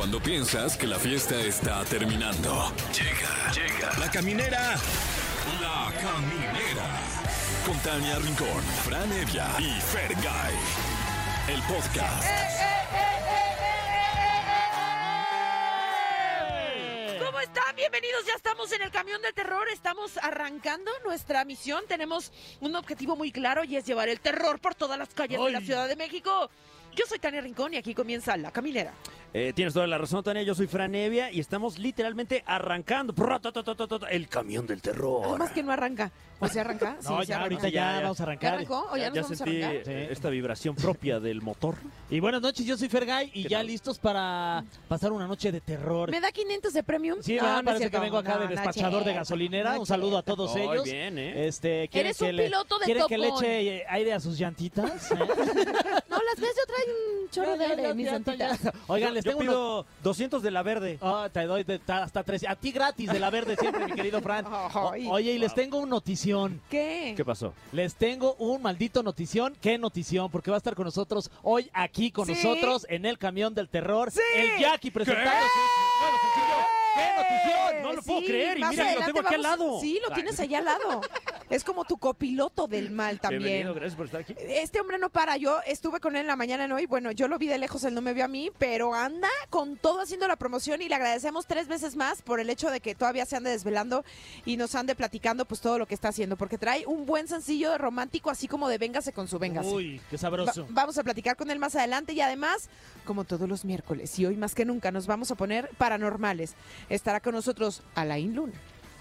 Cuando piensas que la fiesta está terminando. Llega, llega. La caminera. La caminera. Con Tania Rincón, Fran Evia y Fergay. El podcast. ¿Cómo están? Bienvenidos, ya estamos en el camión del terror, estamos arrancando nuestra misión, tenemos un objetivo muy claro y es llevar el terror por todas las calles de la Ciudad de México. Yo soy Tania Rincón y aquí comienza La Caminera. Eh, tienes toda la razón, Tania. Yo soy Fran Evia y estamos literalmente arrancando el camión del terror. Además que no arranca. ¿O se arranca? Sí, No, se ya, arranca. ahorita ya, vamos a ¿Ya arrancar. arrancó o ya, nos ya vamos sentí a arrancar? eh, esta vibración propia del motor. Y buenas noches, yo soy Fergay y ¿Qué ya tal? listos para pasar una noche de terror. ¿Me da 500 de premium? Sí, Ah, no es parece que vengo acá No, de despachador de gasolinera. un saludo a todos Muy ellos. bien, ¿eh? Este, ¿quieren Eres que un le, piloto de ¿quieren que le eche aire a sus llantitas? ¿Eh? No, las ves, yo traigo un chorro de aire mis llantitas. Oigan, les Yo tengo unos- pido 200 de la verde. Ah, te doy de- hasta tres. A ti gratis de la verde siempre, mi querido Fran. O- oye, y les tengo un notición. ¿Qué? ¿Qué pasó? Les tengo un maldito notición. ¿Qué notición? Porque va a estar con nosotros hoy aquí con ¿Sí? nosotros en el camión del terror. ¡Sí! El Jackie presentando su nuevo sencillo. ¿Qué notición? No lo puedo Sí, creer, y mira, lo tengo aquí al lado. Sí, lo tienes allá al lado. Es como tu copiloto del mal también. Bienvenido, gracias por estar aquí. Este hombre no para. Yo estuve con él en la mañana en hoy. Bueno, yo lo vi de lejos, él no me vio a mí, pero anda con todo haciendo la promoción y le agradecemos tres veces más por el hecho de que todavía se ande desvelando y nos ande platicando pues todo lo que está haciendo, porque trae un buen sencillo de romántico, así como de Véngase con su Véngase. Uy, qué Va- sabroso. vamos a platicar con él más adelante y además, como todos los miércoles y hoy más que nunca, nos vamos a poner paranormales. Estará con nosotros Alain Luna.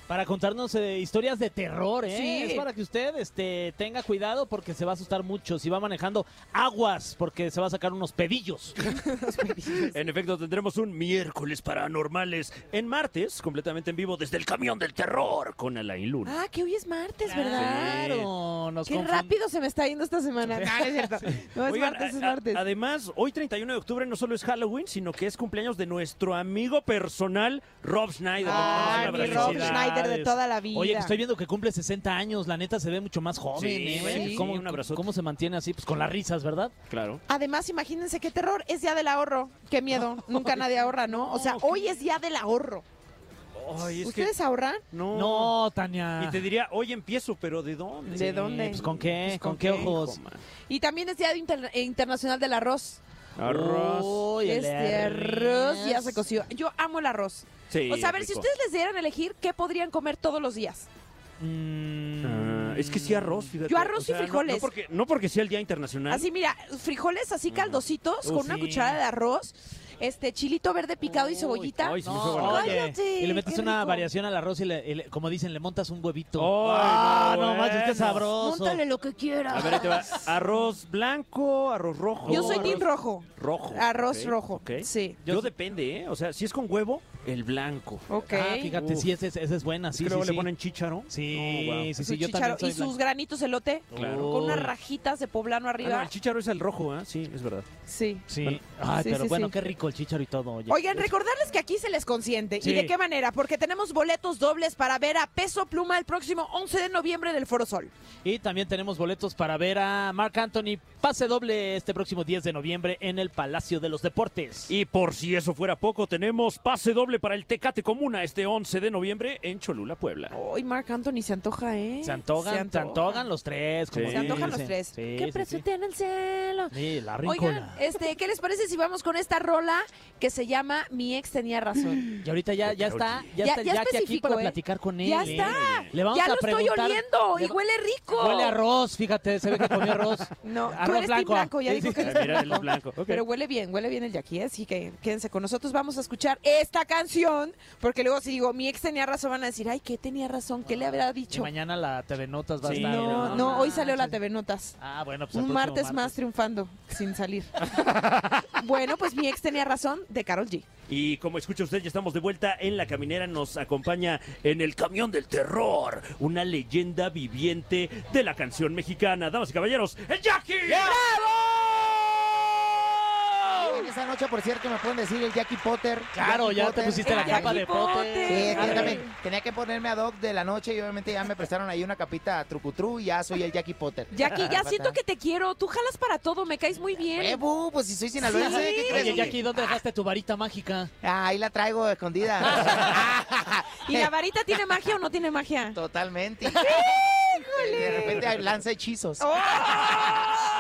Para contarnos eh, historias de terror, ¿eh? Sí. Es para que usted este, tenga cuidado porque se va a asustar mucho. Si va manejando aguas, porque se va a sacar unos pedillos. En efecto, tendremos un miércoles paranormales en martes, completamente en vivo desde el camión del terror con Alain Luna. Ah, que hoy es martes, ¿verdad? Claro, nos Qué confund- rápido se me está yendo esta semana. No, es cierto. No, es Oigan, martes, es a- martes. además, hoy 31 de octubre no solo es Halloween, sino que es cumpleaños de nuestro amigo personal Rob Schneider. Mi mandamos Rob una de toda la vida. Oye, que estoy viendo que cumple 60 años. La neta se ve mucho más joven, Sí, ¿eh, sí. ¿Cómo, Un abrazote. ¿Cómo se mantiene así? Pues con las risas, ¿verdad? Claro. Además, imagínense qué terror. Es día del ahorro. Qué miedo. Nunca nadie ahorra, ¿no? O sea, hoy es día del ahorro. Ay, es que ¿Ustedes ahorran? no. No, Tania. Y te diría, hoy empiezo, pero ¿de dónde? ¿De dónde? Pues, ¿con qué? Pues, ¿con, ¿con qué qué? ojos? Hijo. Y también es día de inter- internacional del arroz. Arroz. Uy, el este arroz ya se coció. Yo amo el arroz. Sí, o sea, a ver, si ustedes les dieran a elegir, ¿qué podrían comer todos los días? Mm, es que sí arroz, fíjate. Yo arroz O sea, y frijoles. No, porque, no porque sea el Día Internacional. Así, mira, frijoles así caldositos, Uh, con una sí. cucharada de arroz, este chilito verde picado y cebollita. ay, No, Cállate, y le metes una rico. variación al arroz y, le- y le- como dicen, le montas un huevito. Ay, ah, no, no, qué bueno. sabroso. Móntale lo que quieras. A ver, ahí te va. Arroz blanco, arroz rojo. Yo soy arroz team rojo. Rojo. Arroz rojo. ok. Sí. Yo, depende, ¿eh? O sea, si es con huevo, el blanco. Ok. Ah, fíjate, Uf. sí, esa es, buena, sí, que luego sí, le sí. ponen chícharo. Sí, Oh, wow. sí, Su sí, yo chícharo también soy y sus blanco. granitos elote Claro. con unas rajitas de poblano Ah, no, arriba. el chícharo es el rojo, ¿eh? Sí, es verdad. sí. Sí. Bueno, Ay, sí, pero sí, bueno, sí. qué rico el chícharo y todo. Oye. Oigan, recordarles que aquí se les consiente. Sí. ¿Y de qué manera? Porque tenemos boletos dobles para ver a Peso Pluma el próximo 11 de noviembre en el Foro Sol. Y también tenemos boletos para ver a Marc Anthony pase doble este próximo 10 de noviembre en el Palacio de los Deportes. Y por si eso fuera poco, tenemos pase doble para el Tecate Comuna este 11 de noviembre en Cholula, Puebla. Hoy Marc Anthony se antoja, ¿eh? se antojan, se antojan los tres. como Sí. Se antojan los tres. Sí, ¿Qué sí, precio tiene el cielo? Sí, la Oigan, este, ¿qué les parece si vamos con esta rola que se llama Mi ex tenía razón? Y ahorita ya, ya está, ya, Ya- está ya el Jackie aquí para ¿eh? platicar con él. Ya está. Le vamos ya a lo estoy oliendo y le- huele rico. Huele a arroz, fíjate, se ve que comió arroz. No, tú arroz eres team blanco, ya dijo que eres blanco. Pero huele bien, huele bien el Jackie, ¿eh? así que quédense con nosotros. Vamos a escuchar esta canción, porque luego si digo, mi ex tenía razón, van a decir, ay, ¿qué tenía razón? ¿Qué le habrá Y dicho? mañana la TV Notas va Sí, a estar. No, no, hoy salió la. TV Notas. Ah, bueno, pues Un martes, más triunfando, sin salir. bueno, pues mi ex tenía razón de Carol G. Y como escucha usted, ya estamos de vuelta en la caminera. Nos acompaña en el camión del terror, una leyenda viviente de la canción mexicana. Damas y caballeros, el Jackie. Esta noche, por cierto, me pueden decir el Jackie Potter. Claro, Jackie ya te Potter. pusiste la capa de pote. Potter. Sí, también tenía que ponerme a Doc de la noche y obviamente ya me prestaron ahí una capita trucutru y ya soy el Jackie Potter. Jackie, ya siento que te quiero. Tú jalas para todo, me caes muy bien. Eh, bu, pues si soy sinaloense, Sí. ¿qué crees? Oye, Jackie, ¿dónde dejaste tu varita mágica? Ah, ahí la traigo escondida. ¿Y la varita tiene magia o no tiene magia? Totalmente. De repente lanza hechizos. ¡Oh!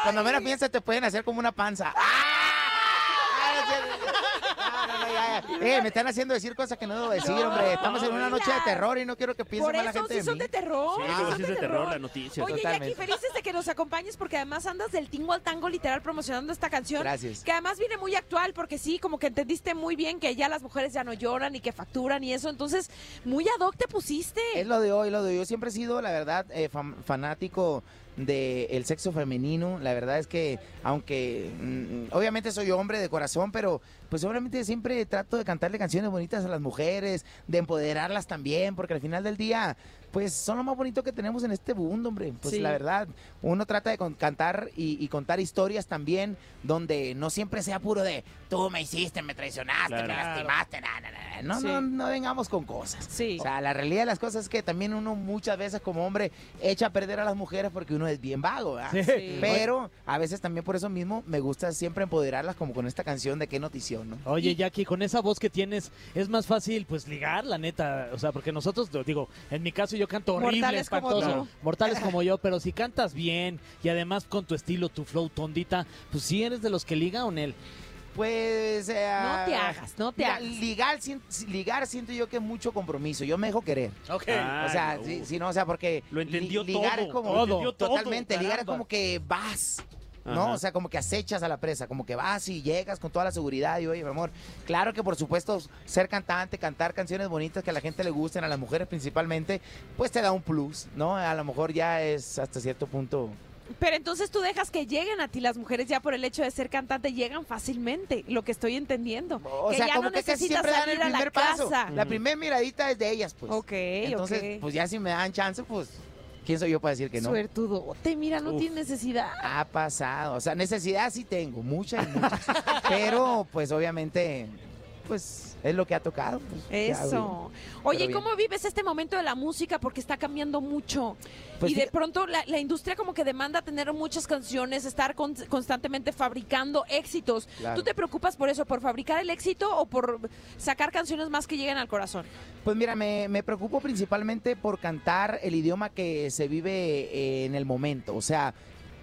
Cuando menos piensas te pueden hacer como una panza. Ah, no, sí. No, no, no, ya, ya. Eh, me están haciendo decir cosas que no debo decir, No, hombre. Estamos en una noche de terror y no quiero que piense Por mal la eso gente sí de son mí. de terror. Sí, luego son sí es de terror la noticia. Oye, Jackie, felices de que nos acompañes porque además andas del tingo al tango literal promocionando esta canción. Gracias. Que además viene muy actual porque sí, como que entendiste muy bien que ya las mujeres ya no lloran y que facturan y eso. Entonces, muy ad hoc te pusiste. Es lo de hoy, lo de hoy. Yo siempre he sido, la verdad, eh, fan- fanático del sexo femenino. La verdad es que, aunque mm, obviamente soy hombre de corazón, pero pues obviamente siempre trato de cantarle canciones bonitas a las mujeres, de empoderarlas también, porque al final del día, pues son lo más bonito que tenemos en este mundo, hombre. Pues Sí. la verdad, uno trata de con- cantar y, y contar historias también, donde no siempre sea puro de tú me hiciste, me traicionaste, me Claro. lastimaste, na, na, na". No, Sí. no, no vengamos con cosas. Sí. O sea, la realidad de las cosas es que también uno muchas veces como hombre echa a perder a las mujeres porque uno es bien vago, ¿verdad? Sí. Pero a veces también por eso mismo me gusta siempre empoderarlas como con esta canción de qué notición, ¿no? Oye, Jackie, con esa voz que tienes, es más fácil, pues, ligar, la neta. O sea, porque nosotros, digo, en mi caso yo canto horrible, Mortales como espantoso. tú. Mortales como yo, pero si cantas bien y además con tu estilo, tu flow, tondita, pues sí eres de los que liga o él. Pues... eh, No te hagas, no te mira, hagas. Ligar, sien- ligar siento yo que es mucho compromiso. Yo me dejo querer. Ok. Ah, o sea, no. sí, sí, no, o sea, porque... Lo entendió li- ligar todo, es como... lo entendió todo, Totalmente, ligar es como que vas... ¿no? Ajá. O sea, como que acechas a la presa, como que vas y llegas con toda la seguridad y oye, mi amor, claro que por supuesto ser cantante, cantar canciones bonitas que a la gente le gusten, a las mujeres principalmente, pues te da un plus, ¿no? A lo mejor ya es hasta cierto punto. Pero entonces tú dejas que lleguen a ti las mujeres ya por el hecho de ser cantante, llegan fácilmente, lo que estoy entendiendo. O que sea, ya como no que casi siempre dan el la primer paso. casa. La primera miradita es de ellas, pues. Ok, Entonces, ok. pues ya si me dan chance, pues, ¿quién soy yo para decir que no? Suertudo. Te mira, no Uf. tiene necesidad. Ha pasado. O sea, necesidad sí tengo, mucha y muchas. Pero, pues, obviamente, pues, es lo que ha tocado. pues. Eso. Oye, Pero ¿y bien. ¿cómo vives este momento de la música? Porque está cambiando mucho. Pues y de pronto la, la industria como que demanda tener muchas canciones, estar con- constantemente fabricando éxitos. Claro. ¿Tú te preocupas por eso, por fabricar el éxito o por sacar canciones más que lleguen al corazón? Pues mira, me, me preocupo principalmente por cantar el idioma que se vive eh, en el momento. O sea,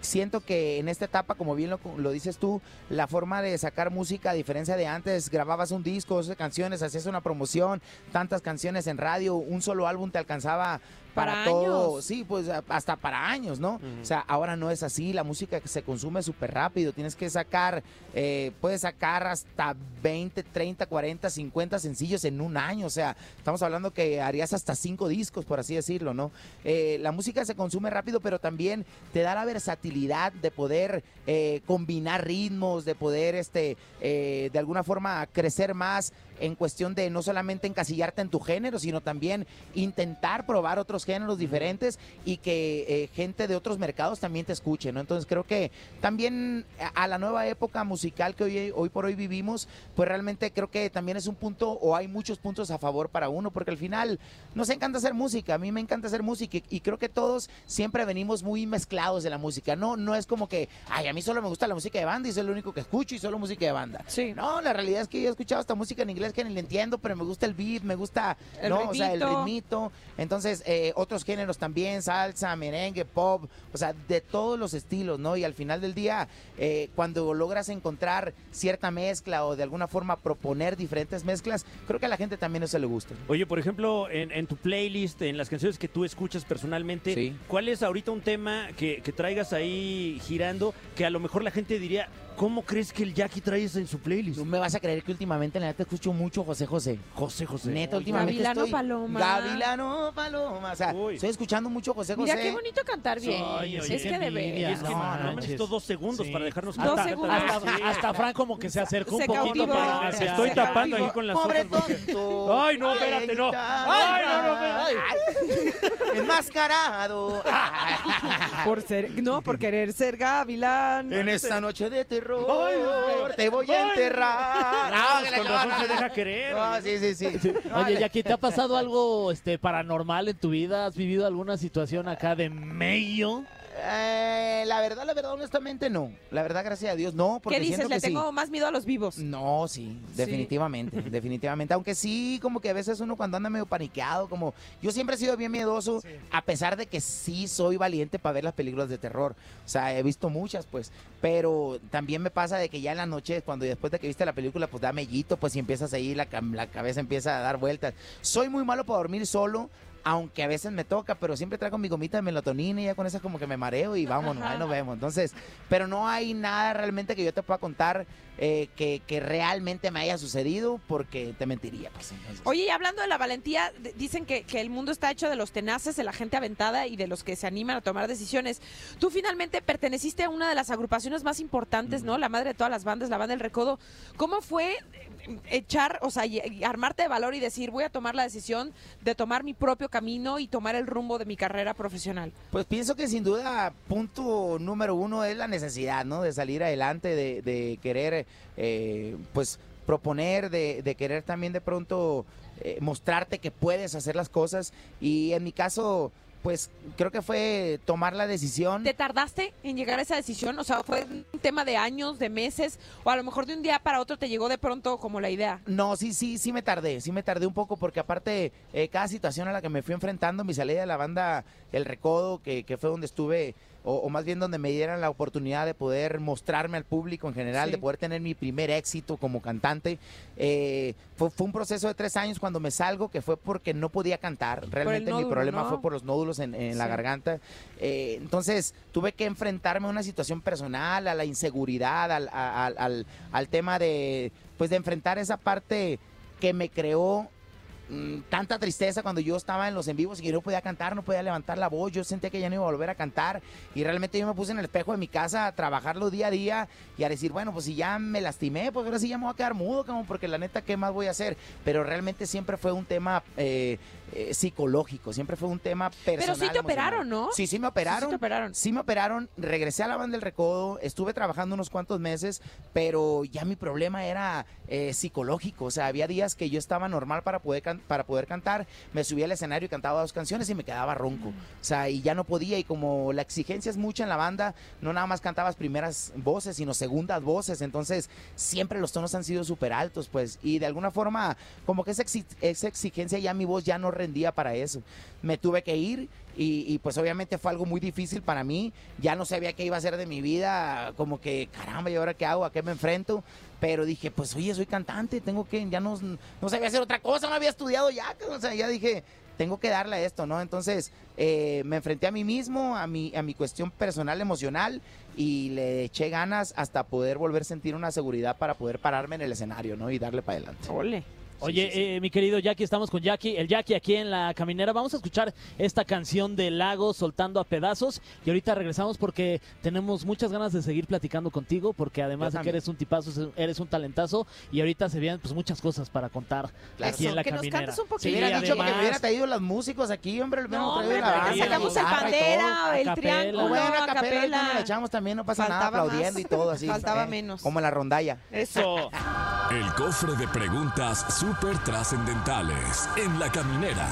siento que en esta etapa, como bien lo, lo dices tú, la forma de sacar música, a diferencia de antes, grababas un disco, 12 canciones, hacías una promoción, tantas canciones en radio, un solo álbum te alcanzaba para, Para todo, años. sí, pues hasta para años, ¿no? O sea, ahora no es así, la música se consume súper rápido, tienes que sacar, eh, puedes sacar hasta 20, 30, 40, 50 sencillos en un año, o sea, estamos hablando que harías hasta cinco discos, por así decirlo, ¿no? Eh, la música se consume rápido, pero también te da la versatilidad de poder eh, combinar ritmos, de poder, este, eh, de alguna forma, crecer más en cuestión de no solamente encasillarte en tu género, sino también intentar probar otros géneros diferentes y que eh, gente de otros mercados también te escuche, ¿no? Entonces creo que también a la nueva época musical que hoy, hoy por hoy vivimos, pues realmente creo que también es un punto o hay muchos puntos a favor para uno, porque al final nos encanta hacer música, a mí me encanta hacer música y, y creo que todos siempre venimos muy mezclados de la música, no, no es como que, ay, a mí solo me gusta la música de banda y soy el único que escucho y solo música de banda. Sí. No, la realidad es que yo he escuchado esta música en inglés que ni le entiendo, pero me gusta el beat, me gusta El no, o sea, el ritmito. ritmito. Entonces, eh, otros géneros también, salsa, merengue, pop, o sea, de todos los estilos, ¿no? Y al final del día, eh, cuando logras encontrar cierta mezcla o de alguna forma proponer diferentes mezclas, creo que a la gente también eso le gusta. Oye, por ejemplo, en, en tu playlist, en las canciones que tú escuchas personalmente, Sí. ¿cuál es ahorita un tema que, que traigas ahí girando que a lo mejor la gente diría, ¿cómo crees que el Jackie trae eso en su playlist? No me vas a creer que últimamente la neta escucho mucho José José. José José. Neta, Oye, últimamente Gavilano estoy... Paloma. Gavilano Paloma. O sea, Uy. estoy escuchando mucho José José. Mira qué bonito cantar bien. Oye, es que de es que No, no, no me manches. necesito dos segundos Sí. para dejarnos Dos cantar. segundos. Hasta, Sí. hasta Fran como que se acercó Se un poquito cautivó. para... Se estoy tapando ahí con las Pobre tonto. Ay, no, espérate, no. Ay, no, no, espérate. Enmascarado. Por ser, no, por querer ser gavilán. en esta noche de terror. Te voy a enterrar. No, con razón se deja querer. No, sí, sí, sí. Oye, Jackie, ¿te ha pasado algo este, paranormal en tu vida? ¿Has vivido alguna situación acá de medio? Eh, la verdad, la verdad, honestamente no. La verdad, gracias a Dios, no. Porque ¿Qué dices? siento Le que sí. tengo más miedo a los vivos. No, sí, definitivamente, definitivamente. Aunque sí, como que a veces uno cuando anda medio paniqueado, como yo siempre he sido bien miedoso, a pesar de que sí soy valiente para ver las películas de terror. O sea, he visto muchas, pues, pero también me pasa de que ya en la noche, cuando después de que viste la película, pues da mellito, pues y empiezas ahí, la, la cabeza empieza a dar vueltas. Soy muy malo para dormir solo. Aunque a veces me toca, pero siempre traigo mi gomita de melatonina y ya con esas como que me mareo y vámonos, ahí nos vemos. Entonces, pero no hay nada realmente que yo te pueda contar eh, que, que realmente me haya sucedido porque te mentiría. Pues, entonces. Oye, y hablando de la valentía, dicen que, que el mundo está hecho de los tenaces, de la gente aventada y de los que se animan a tomar decisiones. Tú finalmente perteneciste a una de las agrupaciones más importantes, ¿no? La madre de todas las bandas, la banda del Recodo. ¿Cómo fue eh, echar, o sea, y armarte de valor y decir, voy a tomar la decisión de tomar mi propio camino y tomar el rumbo de mi carrera profesional? Pues pienso que sin duda punto número uno es la necesidad, ¿no? De salir adelante, de, de querer, eh, pues, proponer, de, querer también de pronto eh, mostrarte que puedes hacer las cosas. Y en mi caso, pues, creo que fue tomar la decisión. ¿Te tardaste en llegar a esa decisión? O sea, ¿fue un tema de años, de meses? ¿O a lo mejor de un día para otro te llegó de pronto como la idea? No, sí, sí, sí me tardé, sí me tardé un poco porque aparte eh, cada situación a la que me fui enfrentando, mi salida de la banda El Recodo, que, que fue donde estuve, o, o más bien donde me dieran la oportunidad de poder mostrarme al público en general, Sí. de poder tener mi primer éxito como cantante, eh, fue, fue un proceso de tres años cuando me salgo que fue porque no podía cantar, realmente mi problema ¿no? fue por los nódulos en, en la garganta, Eh, entonces tuve que enfrentarme a una situación personal, a la inseguridad, al, a- al- al- al tema de, pues de enfrentar esa parte que me creó mm, tanta tristeza cuando yo estaba en los en vivos y que no podía cantar, no podía levantar la voz, yo sentía que ya no iba a volver a cantar y realmente yo me puse en el espejo de mi casa a trabajarlo día a día y a decir, bueno, pues si ya me lastimé, pues ahora sí ya me voy a quedar mudo, como porque la neta, ¿qué más voy a hacer? Pero realmente siempre fue un tema eh, eh, psicológico, siempre fue un tema personal. Pero sí te operaron, ¿no? Sí, sí me operaron. sí te operaron. Sí me operaron, regresé a la banda del recodo, estuve trabajando unos cuantos meses, pero ya mi problema era eh, psicológico, o sea, había días que yo estaba normal para poder, can- para poder cantar, me subía al escenario y cantaba dos canciones y me quedaba ronco, o sea, y ya no podía, y como la exigencia es mucha en la banda, no nada más cantabas primeras voces, sino segundas voces, entonces siempre los tonos han sido súper altos, pues, y de alguna forma, como que esa, exi- esa exigencia ya mi voz ya no rendía para eso, me tuve que ir y, pues obviamente fue algo muy difícil para mí. Ya no sabía qué iba a hacer de mi vida, como que caramba, ¿y ahora qué hago? ¿A qué me enfrento? Pero dije, pues oye, soy cantante, tengo que, ya no, no sabía hacer otra cosa, no había estudiado ya, o sea, ya dije, tengo que darle a esto, ¿no? Entonces eh, me enfrenté a mí mismo, a mi, a mi cuestión personal, emocional, y le eché ganas hasta poder volver a sentir una seguridad para poder pararme en el escenario, ¿no? Y darle para adelante. Ole. Oye, sí, sí. eh, mi querido Jackie, estamos con Jackie, el Jackie aquí en la caminera. Vamos a escuchar esta canción de Lago soltando a pedazos y ahorita regresamos porque tenemos muchas ganas de seguir platicando contigo porque además de que eres un tipazo, eres un talentazo y ahorita se vienen pues muchas cosas para contar Claro. aquí Eso, en la que nos caminera. cantes un Si hubiera dicho que me hubiera traído los músicos aquí, hombre, hubiéramos No, traído hombre, la sacamos la el todo. el triángulo, Bueno, a capela, nos la echamos también, no pasa nada, aplaudiendo más. y todo así. Faltaba ¿eh? menos. Como la rondalla. Eso. El cofre de preguntas súper trascendentales en la caminera.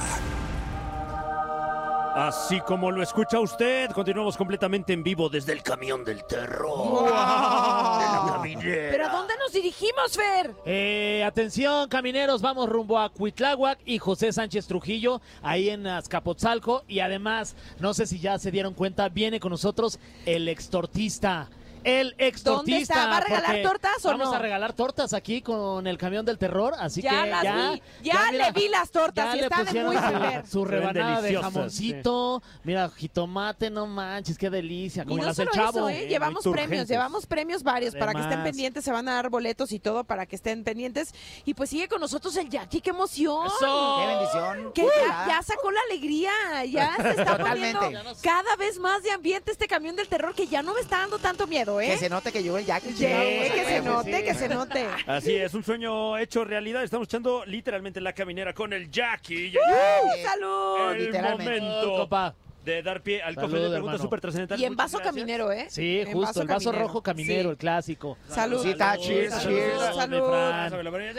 Así como lo escucha usted, continuamos completamente en vivo desde el camión del terror. De la caminera. ¿Pero a dónde nos dirigimos, Fer? Eh, atención, camineros, vamos rumbo a Cuitláhuac y José Sánchez Trujillo, ahí en Azcapotzalco. Y además, no sé si ya se dieron cuenta, viene con nosotros el extortista. El extortista. está? ¿Va a regalar tortas o Vamos no? a regalar tortas aquí con el camión del terror, así Ya que las ya. vi, ya le vi las tortas ya y le está de pusieron muy su- buen ver. Su rebanada de jamoncito. Mira, jitomate, no manches, qué delicia. Y Como no las del solo chavo. eso, ¿eh? muy llevamos premios, llevamos premios varios para que estén pendientes, se van a dar boletos y todo para que estén pendientes. Y pues sigue con nosotros el Jackie, qué emoción. ¡Eso! Qué bendición. Que ya, ya sacó la alegría, ya se está Totalmente. poniendo cada vez más de ambiente este camión del terror que ya no me está dando tanto miedo, ¿eh? Que se note que llegó el Jackie. Que se note, que se note. Así es, un sueño hecho realidad. Estamos echando literalmente la caminera con el Jackie. ¡Uh, ¡Salud! El literalmente. momento Compa. De dar pie al Salud, cofre de preguntas súper trascendentales. Y en Muchas vaso gracias. caminero, ¿eh? Sí, En justo, el vaso caminero. rojo caminero, Sí. el clásico. Salud. Sí, está, cheers, cheers. salud.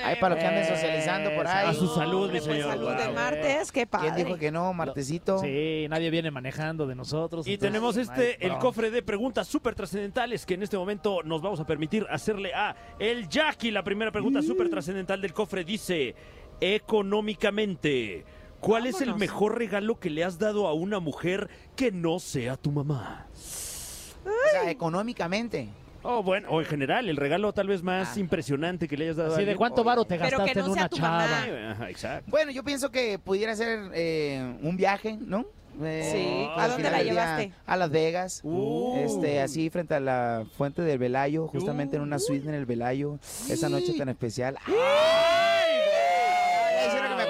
Ahí para los que anden Eh, socializando por ahí. A su salud, mi Pues señor. salud de Wow. martes, qué padre. ¿Quién dijo que no? Martesito. Sí, nadie viene manejando de nosotros. Y entonces, tenemos este, el cofre de preguntas súper trascendentales que en este momento nos vamos a permitir hacerle a el Jackie. La primera pregunta súper trascendental del cofre dice, económicamente, ¿cuál es el mejor regalo que le has dado a una mujer que no sea tu mamá? O sea, económicamente. O bueno, o en general, el regalo tal vez más Ah. impresionante que le hayas dado a Así de alguien. cuánto varo te Pero que gastaste no en sea una tu mamá. chava. Ajá, exacto. Bueno, yo pienso que pudiera ser eh, un viaje, ¿no? Eh, Sí. ¿A al dónde final la del día, llevaste? A Las Vegas. Uh. Este, así frente a la fuente del Velayo, justamente en una suite en el Velayo, esa noche tan especial. ¡Ay! güey! Hicieron que me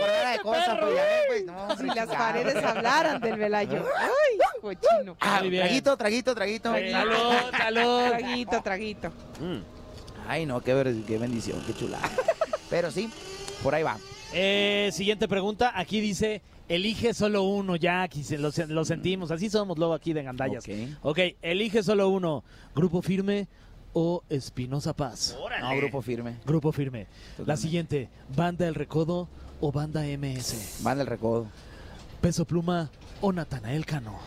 pues ya ves, pues, no, Si las paredes hablaran del velayo. Ay, cochino. Ah, Muy bien. traguito, traguito, traguito. Salud, salud. Traguito, traguito. Mm. Ay, no, qué, bendición, qué chulada. Pero sí, por ahí va. Eh, siguiente pregunta. Aquí dice, elige solo uno, Jackie. se- Lo, lo sentimos. Así somos luego aquí de Gandallas. Ok. ok, elige solo uno. Grupo Firme o Espinosa Paz. Órale. No, grupo firme. Grupo Firme. La siguiente, Banda El Recodo o Banda MS. Van del recodo. Peso Pluma o Natanael Cano.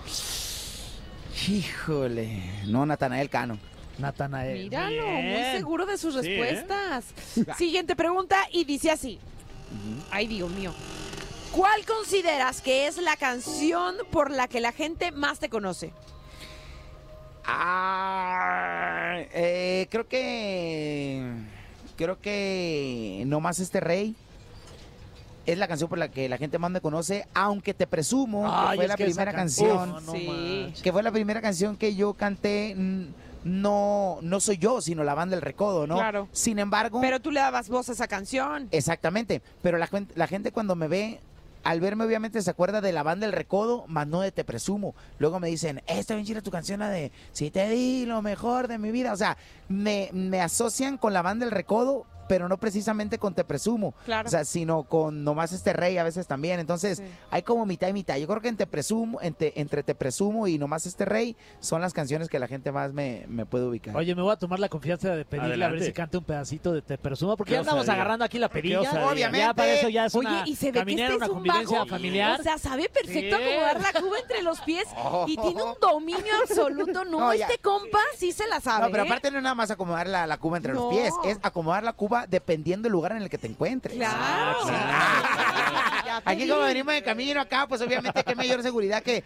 Híjole. No, Natanael Cano. Natanael. Míralo, muy seguro de sus Sí, ¿eh? respuestas. Siguiente pregunta y dice así. Ay, Dios mío. ¿Cuál consideras que es la canción por la que la gente más te conoce? Ah, eh, creo que. Creo que. No más este rey. Es la canción por la que la gente más me conoce, aunque te presumo Ay, que fue la que primera can- canción. Uf, no Sí. que fue la primera canción que yo canté. No, no soy yo, sino la banda del recodo, ¿no? Claro. Sin embargo. Pero tú le dabas voz a esa canción. Exactamente, pero la, la gente cuando me ve, al verme obviamente se acuerda de la banda El Recodo, más no de Te Presumo. Luego me dicen, "Eh, está bien chida tu canción, la de Si te di lo mejor de mi vida. O sea, me, me asocian con la banda El Recodo, pero no precisamente con Te Presumo. Claro. O sea, sino con Nomás Este Rey a veces también. Entonces, Sí. hay como mitad y mitad. Yo creo que entre, presumo, entre, entre Te Presumo y Nomás Este Rey son las canciones que la gente más me, me puede ubicar. Oye, me voy a tomar la confianza de pedirle a ver Adelante. si canta un pedacito de Te Presumo, porque ya andamos osadía. agarrando aquí la perilla. Obviamente. Ya para eso ya es Oye, una y se ve que este una es un convivencia vago. familiar. O sea, sabe perfecto Sí. acomodar la cuba entre los pies y tiene un dominio absoluto. No, No, ya. este compa sí se la sabe. No, pero ¿eh? aparte no es nada más acomodar la, la cuba entre No. los pies, es acomodar la cuba dependiendo del lugar en el que te encuentres. Claro. Ah, Aquí como venimos de camino acá, pues obviamente qué mayor seguridad que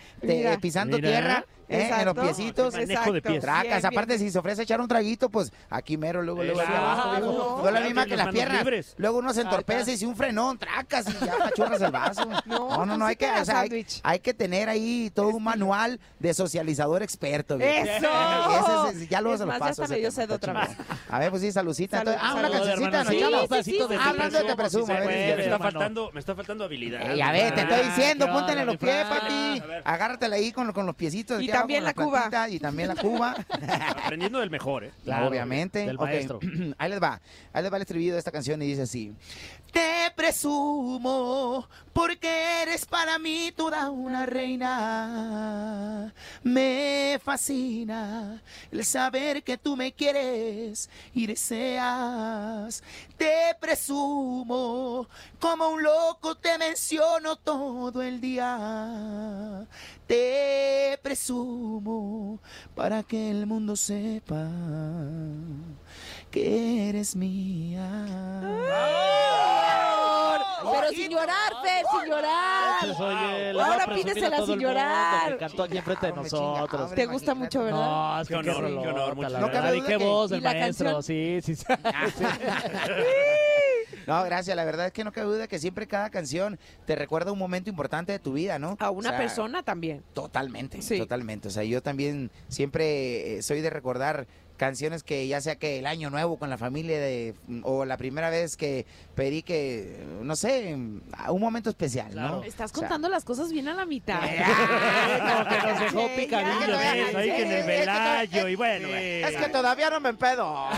pisando Mira. tierra ¿eh? en los piecitos. De pies. Tracas, Bien, aparte bien. si se ofrece echar un traguito, pues aquí mero, luego, luego, abajo. No. No es la misma que que las piernas. libres. Luego uno se entorpece y si un frenón, tracas y ya pachurras el vaso. No, no, no, hay que, o sea, hay, que tener ahí todo un manual de socializador experto. ¡Eso! Ese es- ya luego Es se lo más, ya paso. hasta ese tema, otra chingón. A ver, pues sí. Salud, Entonces, ah, una cancioncita, ¿no, Ah, hablando de te Te presumo, a me, está faltando, habilidad. Ey, a ver, te estoy Ah, diciendo, qué póntale en los pies, ver. Agárratela ahí con, con los piecitos. Y también la cuba. plantita, Y también la cuba. Aprendiendo del mejor, ¿eh? Claro, Obviamente. del maestro. Ahí les va. Ahí les va el estribillo de esta canción y dice así. Te presumo porque eres para mí toda una reina. Me fascina el saber que tú me quieres y deseas. Te presumo como un loco te menciono todo el día. Te presumo para que el mundo sepa que eres mía. Pero sin llorar, Fer, sin llorar. Ahora pídesela sin llorar. Que cantó aquí enfrente de nosotros. Te gusta mucho, ¿verdad? No, es que Qué honor, qué honor, muchas la gracias. verdad. Y qué voz que- del ¿Y la maestro, sí, sí. sí. No, gracias. La verdad es que no cabe duda que siempre cada canción te recuerda un momento importante de tu vida, ¿no? A una O sea, persona también. Totalmente, Sí. totalmente. O sea, yo también siempre eh, soy de recordar canciones que ya sea que el año nuevo con la familia de, o la primera vez que pedí que, no sé, un momento especial, Claro. ¿no? Estás O sea, contando las cosas bien a la mitad. Como que nos dejó picadillos. Eso, ahí que en el velayo y bueno. eh. Es que todavía no me empedo.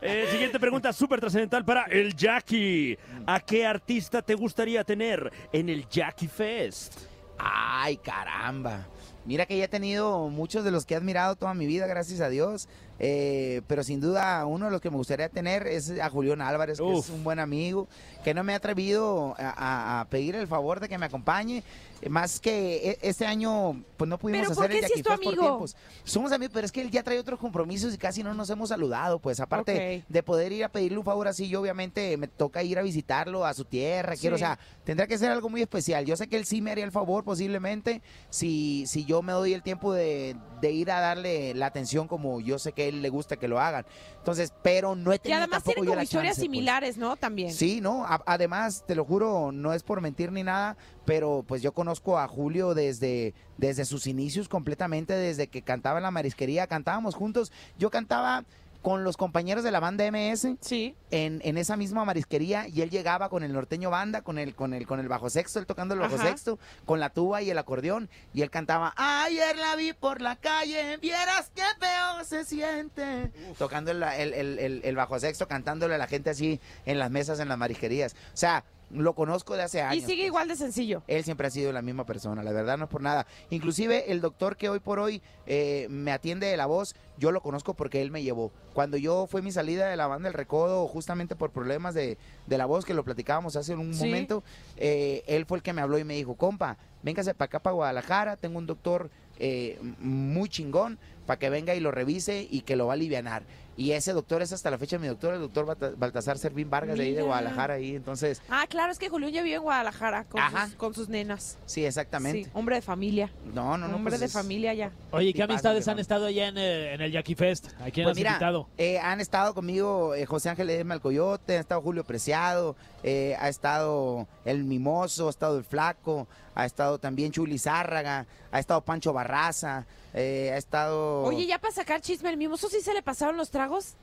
Eh, siguiente pregunta súper trascendental para el Jackie. ¿A qué artista te gustaría tener en el Jackie Fest? Ay, caramba. Mira que ya he tenido muchos de los que he admirado toda mi vida, gracias a Dios. Eh, pero sin duda, uno de los que me gustaría tener es a Julián Álvarez, que Uf. es un buen amigo, que no me ha atrevido a, a- a pedir el favor de que me acompañe. Eh, Más que e- este año, pues no pudimos ¿Pero por hacer el si es tu Yaquifest por amigo? tiempos. Somos amigos, pero es que él ya trae otros compromisos y casi no nos hemos saludado. Pues aparte Ok. de poder ir a pedirle un favor así, yo obviamente me toca ir a visitarlo a su tierra. Quiero, o Sí. sea, tendrá que ser algo muy especial. Yo sé que él sí me haría el favor posiblemente si, si yo me doy el tiempo de, de ir a darle la atención como yo sé que él le gusta que lo hagan. Entonces, pero no he Y tenido además tampoco tienen yo como historias chance, pues. similares, ¿no? También. Sí, no, a- además, te lo juro, no es por mentir ni nada, pero pues yo conozco a Julio desde, desde sus inicios completamente, desde que cantaba en la marisquería, cantábamos juntos, yo cantaba con los compañeros de la banda MS Sí. en, en esa misma marisquería y él llegaba con el norteño banda, con el, con el, con el bajo sexto, él tocando el bajo Ajá. sexto, con la tuba y el acordeón, y él cantaba, ayer la vi por la calle, vieras qué feo se siente, tocando el, el, el- el- el bajo sexto, cantándole a la gente así en las mesas, en las marisquerías. O sea, lo conozco de hace Y años. sigue pues. igual de sencillo. Él siempre ha sido la misma persona, la verdad no es por nada. Inclusive el doctor que hoy por hoy eh, me atiende de la voz, yo lo conozco porque él me llevó. Cuando yo fue mi salida de la banda El Recodo, justamente por problemas de, de la voz que lo platicábamos hace un Sí. momento, eh, él fue el que me habló y me dijo, compa, véngase para acá, para Guadalajara, tengo un doctor eh, muy chingón para que venga y lo revise y que lo va a alivianar. Y ese doctor es hasta la fecha mi doctor, el doctor Balta- Baltasar Servín Vargas de ahí de. Guadalajara, ahí, entonces, Ah, claro, es que Julián ya vive en Guadalajara con, Ajá. sus, con sus nenas. sí, exactamente. Sí, hombre de familia. No, no, no. hombre pues de es- familia ya. Oye, ¿qué amistades han estado allá en, eh, en el Jackie Fest? ¿A quién Pues has mira, invitado? eh, han estado conmigo eh, José Ángel Edema el Coyote, ha estado Julio Preciado, eh, ha estado el Mimoso, ha estado el Flaco, ha estado también Chuli Zárraga, ha estado Pancho Barraza, eh, ha estado... Oye, ya para sacar chisme, el mimoso sí se le pasaron los tragos.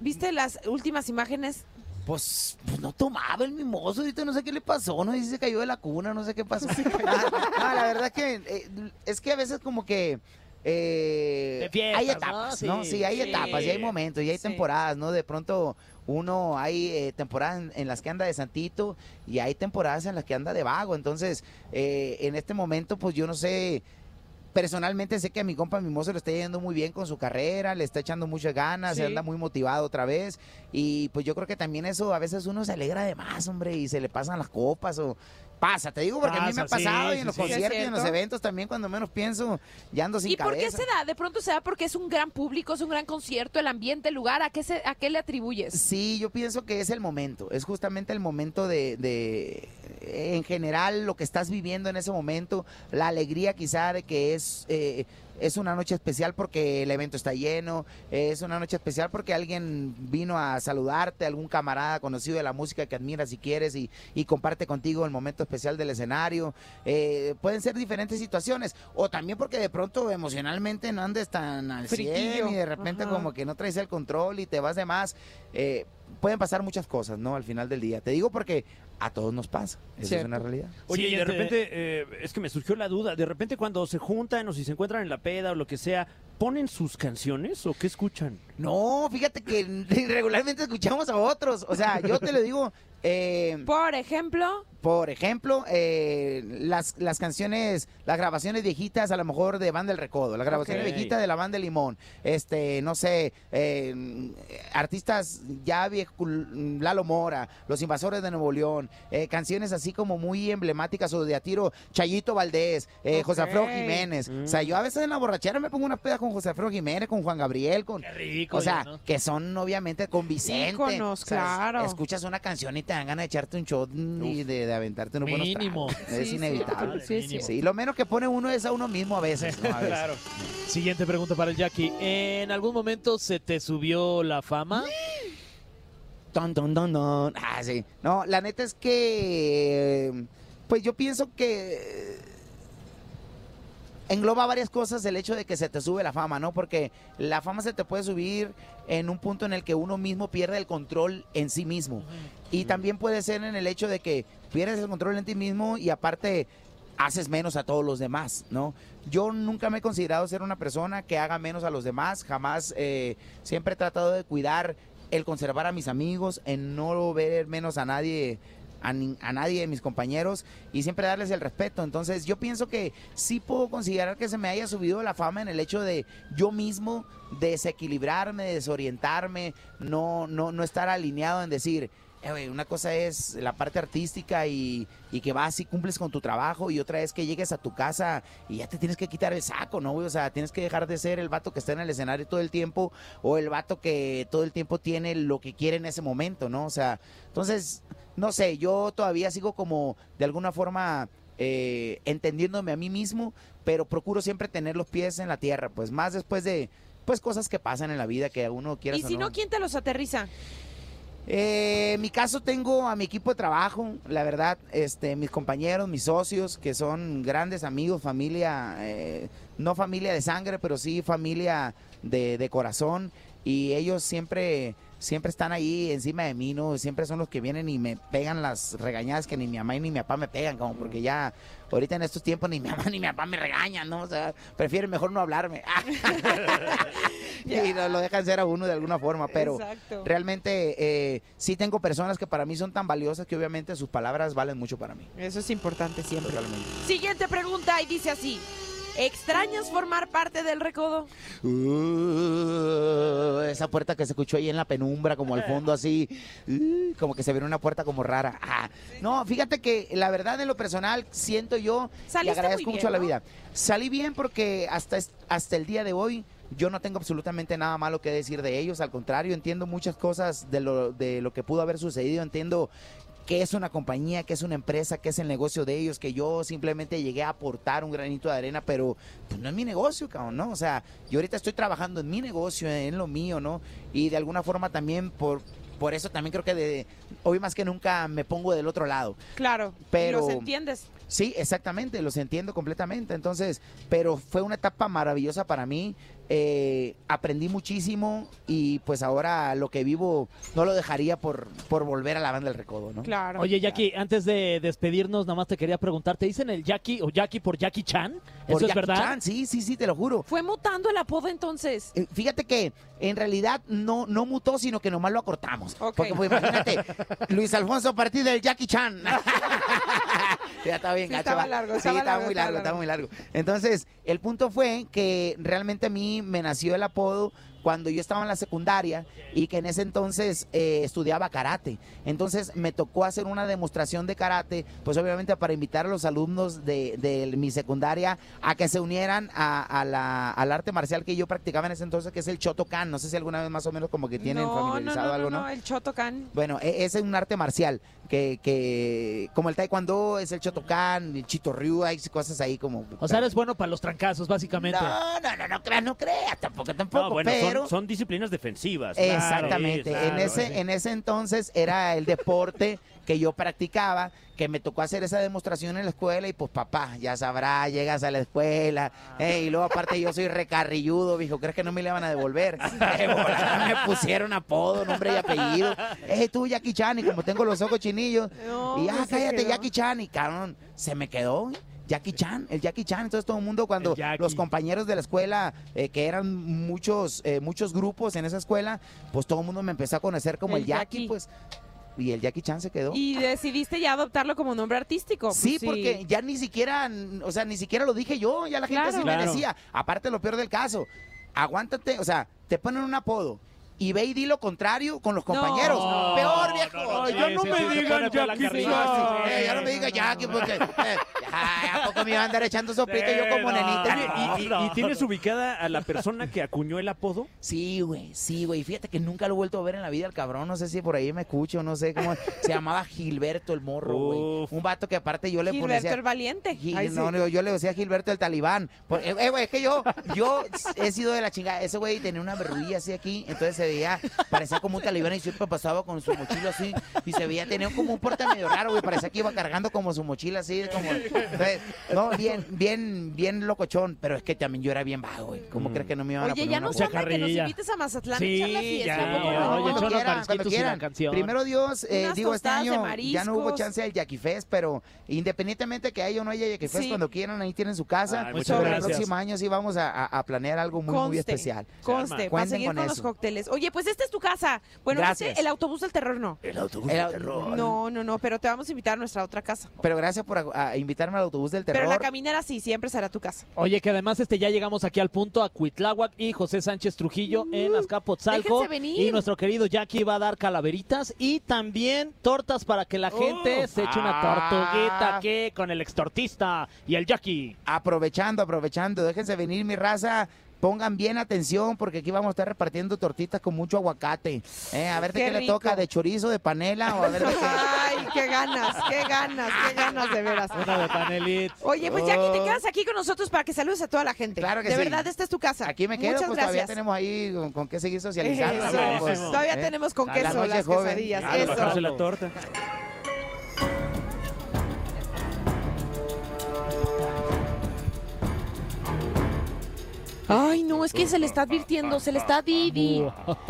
¿Viste las últimas imágenes? Pues, pues no tomaba el Mimoso, ahorita no sé qué le pasó, no sé si se cayó de la cuna, no sé qué pasó. Ah, la verdad que eh, es que a veces como que... eh, De fiestas, hay etapas, ¿no? Sí, Sí, hay sí. etapas y hay momentos y hay Sí. temporadas, ¿no? De pronto uno hay eh, temporadas en, en las que anda de santito y hay temporadas en las que anda de vago. Entonces, eh, en este momento, pues yo no sé. Personalmente sé que a mi compa Mimoso le está yendo muy bien con su carrera, le está echando muchas ganas, Sí. anda muy motivado otra vez. Y pues yo creo que también eso a veces uno se alegra de más, hombre, y se le pasan las copas o pasa, te digo, porque a mí me ha sí, pasado y en los sí. conciertos y en los eventos también cuando menos pienso, ya ando sin ¿Y por qué cabeza. se da? De pronto se da porque es un gran público, es un gran concierto, el ambiente, el lugar. ¿A qué, se, a qué le atribuyes? Sí, yo pienso que es el momento, es justamente el momento de, de, en general, lo que estás viviendo en ese momento, la alegría quizá de que es, eh, es una noche especial porque el evento está lleno, es una noche especial porque alguien vino a saludarte, algún camarada conocido de la música que admiras si quieres y, y comparte contigo el momento especial del escenario. Eh, pueden ser diferentes situaciones, o también porque de pronto emocionalmente no andes tan al Friquillo. 100 y de repente Ajá. como que no traes el control y te vas de más. Eh, pueden pasar muchas cosas, ¿no? Al final del día. Te digo porque a todos nos pasa. Eso es una realidad. Oye, y de repente, eh, es que me surgió la duda, de repente cuando se juntan o si se encuentran en la peda o lo que sea, ¿ponen sus canciones o qué escuchan? No, fíjate que regularmente escuchamos a otros. O sea, yo te lo digo, eh, Por ejemplo, por ejemplo, eh, las, las canciones, las grabaciones viejitas a lo mejor de Banda El Recodo, las grabaciones Ok. viejitas de la Banda Limón, este, no sé, eh, artistas ya viejos, Lalo Mora, Los Invasores de Nuevo León, eh, canciones así como muy emblemáticas o de a tiro, Chayito Valdés, eh, Ok. José Alfredo Jiménez. O sea, yo a veces en la borrachera me pongo una peda con José Alfredo Jiménez, con Juan Gabriel, con... Qué rico. O sea, ya, ¿no? que son obviamente con Vicente. Íconos, O sea, es- claro. Escuchas una canción y te dan ganas de echarte un shot y de, de aventarte unos buenos Mínimo. tragos. Sí, Es sí, inevitable. sí, sí, lo menos que pone uno es a uno mismo a veces. ¿no? A veces. Claro. Siguiente pregunta para el Jackie. ¿En algún momento se te subió la fama? Ton, ton, ton, ton. Ah, sí. No, la neta es que. Pues yo pienso que. Engloba varias cosas el hecho de que se te sube la fama, ¿no? Porque la fama se te puede subir en un punto en el que uno mismo pierde el control en sí mismo. Y también puede ser en el hecho de que pierdes el control en ti mismo y aparte haces menos a todos los demás, ¿no? Yo nunca me he considerado ser una persona que haga menos a los demás, jamás, eh, siempre he tratado de cuidar el conservar a mis amigos, en no ver menos a nadie a, nin- a nadie de mis compañeros y siempre darles el respeto. Entonces yo pienso que sí puedo considerar que se me haya subido la fama en el hecho de yo mismo desequilibrarme, desorientarme, no, no, no estar alineado en decir, "Eh, una cosa es la parte artística y, y que vas y cumples con tu trabajo y otra es que llegues a tu casa y ya te tienes que quitar el saco, ¿no, güey? O sea, tienes que dejar de ser el vato que está en el escenario todo el tiempo o el vato que todo el tiempo tiene lo que quiere en ese momento, ¿no? O sea, entonces, no sé, yo todavía sigo como de alguna forma eh, entendiéndome a mí mismo, pero procuro siempre tener los pies en la tierra, pues más después de pues cosas que pasan en la vida que uno quiera Y si no, ¿quién te los aterriza? Eh, en mi caso tengo a mi equipo de trabajo, la verdad, este, mis compañeros, mis socios, que son grandes amigos, familia, eh, no familia de sangre, pero sí familia de, de corazón. Y ellos siempre, siempre están ahí encima de mí, ¿no? Siempre son los que vienen y me pegan las regañadas que ni mi mamá ni mi papá me pegan, como porque ya ahorita en estos tiempos ni mi mamá ni mi papá me regañan, ¿no? O sea, prefieren mejor no hablarme. y lo, lo dejan ser a uno de alguna forma, pero Exacto. realmente eh, sí tengo personas que para mí son tan valiosas que obviamente sus palabras valen mucho para mí. Eso es importante siempre. Totalmente. Siguiente pregunta y dice así. ¿Extrañas formar parte del recodo? Uh, esa puerta que se escuchó ahí en la penumbra, como al fondo así, uh, como que se viene una puerta como rara. Ah, No, fíjate que la verdad en lo personal siento yo y agradezco mucho a la ¿no? vida. Salí bien porque hasta, hasta el día de hoy yo no tengo absolutamente nada malo que decir de ellos, al contrario, entiendo muchas cosas de lo, de lo que pudo haber sucedido, entiendo qué es una compañía, qué es una empresa, qué es el negocio de ellos, que yo simplemente llegué a aportar un granito de arena, pero pues no es mi negocio, cabrón, ¿no? O sea, yo ahorita estoy trabajando en mi negocio, en lo mío, ¿no? Y de alguna forma también por... Por eso también creo que de, hoy más que nunca me pongo del otro lado. Claro. Pero- ¿Los entiendes? Sí, exactamente, los entiendo completamente. Entonces, pero fue una etapa maravillosa para mí. Eh, aprendí muchísimo y pues ahora lo que vivo no lo dejaría por, por volver a la banda del recodo, ¿no? Claro. Oye, Jackie, antes de despedirnos, nada más te quería preguntar, ¿te dicen el Jackie o Jackie por Jackie Chan? Por ¿Eso es Jackie verdad? Chan, sí, sí, sí, te lo juro. Fue mutando el apodo entonces. Eh, Fíjate que en realidad no, no mutó, sino que nomás lo acortamos. Porque pues, imagínate, Luis Alfonso a partir del Jackie Chan. ya estaba bien Sí, gacho, estaba largo, Sí, estaba estaba largo, muy estaba largo, estaba largo. muy largo. Entonces, el punto fue que realmente a mí me nació el apodo cuando yo estaba en la secundaria y que en ese entonces eh, estudiaba karate. Entonces me tocó hacer una demostración de karate, pues obviamente para invitar a los alumnos de, de mi secundaria a que se unieran a, a la, al arte marcial que yo practicaba en ese entonces, que es el Shotokan. No sé si alguna vez más o menos como que tienen no, no, familiarizado no, algo, no, ¿no? no, el Chotocan. Bueno, e- ese es un arte marcial que, que como el taekwondo es el Shotokan, el Chito Ryu, hay cosas ahí como... O sea, eres bueno para los trancazos, básicamente. No, no, no, no creas, no creas, tampoco, tampoco, No, bueno, pero... son, son disciplinas defensivas. Exactamente. Sí, claro, en ese, sí. en ese entonces era el deporte que yo practicaba, que me tocó hacer esa demostración en la escuela y pues papá, ya sabrá, llegas a la escuela, eh, y luego aparte yo soy recarrilludo, dijo, ¿crees que no me le van a devolver? Me pusieron apodo, nombre y apellido. Eh, tú Jackie Chan, y como tengo los ojos chinillos, No, y ah, cállate quedó. Jackie Chan, y cabrón, se me quedó. Jackie Chan, el Jackie Chan, entonces todo el mundo cuando El los compañeros de la escuela, eh, que eran muchos, eh, muchos grupos en esa escuela, pues todo el mundo me empezó a conocer como el, El Jackie, Jackie. pues, y el Jackie Chan se quedó. Y decidiste ya adoptarlo como nombre artístico. Pues Sí, porque ya ni siquiera, o sea, ni siquiera lo dije yo, ya la gente Claro. sí Claro. me decía. Aparte, lo peor del caso, aguántate, o sea, te ponen un apodo y ve y di lo contrario con los compañeros. No, peor, viejo. no, no, ya no sí, me sí, digan Jackie. Eh, ya no me digas Jackie, porque. eh, ay, ¿A poco me iba a andar echando soplito yo como nenita? ¿y, y- no, y tienes ubicada a la persona que acuñó el apodo? Sí, güey, sí, güey. Fíjate que nunca lo he vuelto a ver en la vida el cabrón. No sé si por ahí me escucho, no sé cómo. Se llamaba Gilberto el morro, güey. Un vato que aparte yo le ponía. Gilberto el Valiente. Gil- Ay, no, yo le decía Gilberto el talibán. Por- eh, eh, güey, es que yo, yo he sido de la chingada. Ese güey tenía una verruilla así aquí, entonces se veía, parecía como un talibán y siempre pasaba con su mochila así. Y se veía, tenía como un porte medio raro, güey. Parecía que iba cargando como su mochila así, como. entonces, no, bien, bien, bien locochón. Pero es que también yo era bien vago, güey. ¿Cómo Mm. crees que no me iban a Oye, ya una nos falta que nos invites a Mazatlán Sí, echar la fiesta. ya, ¿a poco oye, no? cuando quieran, cuando y la quieran. canción. Primero Dios, eh, digo, este año ya no hubo chance del Jackie Fest, pero independientemente que haya o no haya Jackie Fest, Sí. cuando quieran, ahí tienen su casa. Ay, Pero muchas el gracias. próximo año sí vamos a, a- a planear algo muy, muy Conste. especial. Conste, para Cuenten seguir con con, los eso. cócteles. Oye, pues esta es tu casa. Bueno, Gracias. ese, el autobús del terror no. El autobús autobús El del au- terror. No, no, no, pero te vamos a invitar a nuestra otra casa. Pero gracias por a- a invitarme al autobús del Pero terror. la caminera sí, siempre será tu casa. Oye, que además este ya llegamos aquí al punto a Cuitláhuac y José Sánchez Trujillo en Azcapotzalco. déjense venir. Y nuestro querido Jackie va a dar calaveritas y también tortas para que la gente Oh. se eche una Ah. tortuguita que con el extortista y el Jackie. Aprovechando, aprovechando, déjense venir mi raza. Pongan bien atención porque aquí vamos a estar repartiendo tortitas con mucho aguacate. Eh, a ver de Qué qué, le toca, de chorizo, de panela o a ver de qué. Ay, qué ganas, qué ganas, qué ganas de veras. Una de panelit. Oye, pues Jackie, te Oh. quedas aquí con nosotros para que saludes a toda la gente. Claro que de sí. verdad, esta es tu casa. Aquí me quedo, Muchas pues gracias. todavía tenemos ahí con, con qué seguir socializando. Pues, Todavía eh, tenemos con la queso noche las joven. quesadillas. Eso. la torta. Ay, no, es que se le está advirtiendo, se le está Didi.